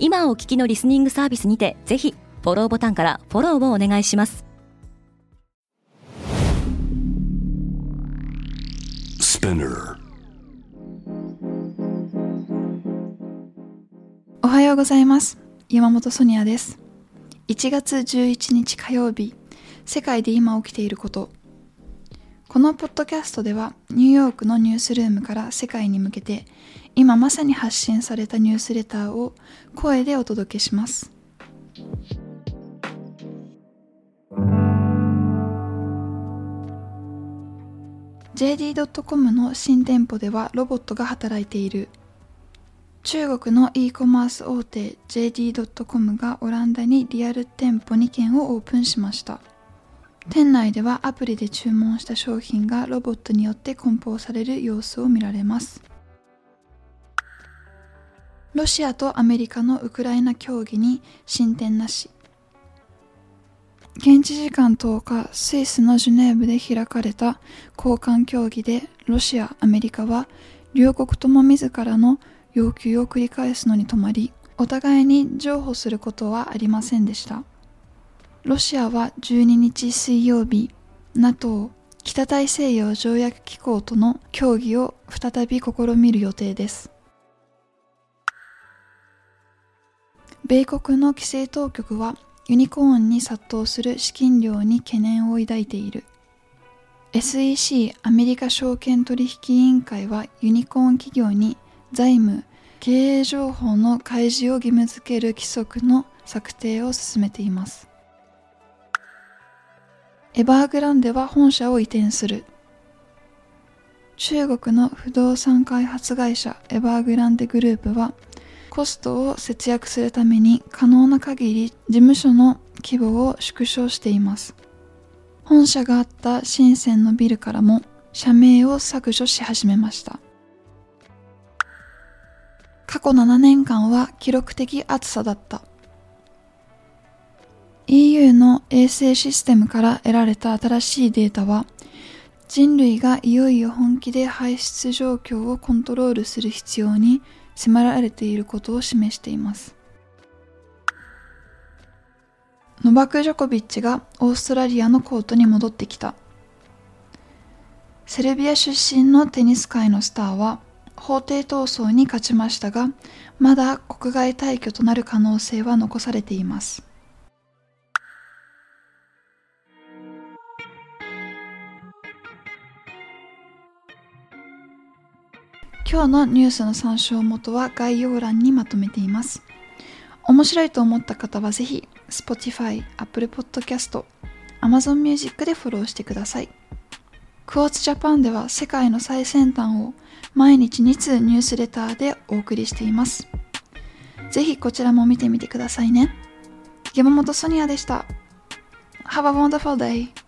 今お聞きのリスニングサービスにてぜひフォローボタンからフォローをお願いします。おはようございます。山本ソニアです。1月11日火曜日。世界で今起きていることこのポッドキャストではニューヨークのニュースルームから世界に向けて今まさに発信されたニュースレターを声でお届けします。JD.com の新店舗ではロボットが働いている。中国の e コマース大手 JD.com がオランダにリアル店舗2軒をオープンしました。店内ではアプリで注文した商品がロボットによって梱包される様子を見られます。ロシアとアメリカのウクライナ協議に進展なし。現地時間10日、スイスのジュネーブで開かれた交換協議でロシア、アメリカは両国とも自らの要求を繰り返すのに止まり、お互いに譲歩することはありませんでした。ロシアは12日水曜日、NATO 北大西洋条約機構との協議を再び試みる予定です。米国の規制当局はユニコーンに殺到する資金量に懸念を抱いている。SEC アメリカ証券取引委員会はユニコーン企業に財務、経営情報の開示を義務付ける規則の策定を進めています。エバーグランデは本社を移転する。中国の不動産開発会社エバーグランデグループはコストを節約するために可能な限り事務所の規模を縮小しています。本社があった深センのビルからも社名を削除し始めました。過去7年間は記録的暑さだった。EU の衛星システムから得られた新しいデータは、人類がいよいよ本気で排出状況をコントロールする必要に迫られていることを示しています。ノバク・ジョコビッチがオーストラリアのコートに戻ってきた。セルビア出身のテニス界のスターは法廷闘争に勝ちましたが、まだ国外退去となる可能性は残されています。今日のニュースの参照元は概要欄にまとめています。面白いと思った方はぜひ Spotify、Apple Podcast、Amazon Music でフォローしてください。クォーツジャパンでは世界の最先端を毎日2通ニュースレターでお送りしています。ぜひこちらも見てみてくださいね。山本ソニアでした。Have a wonderful day!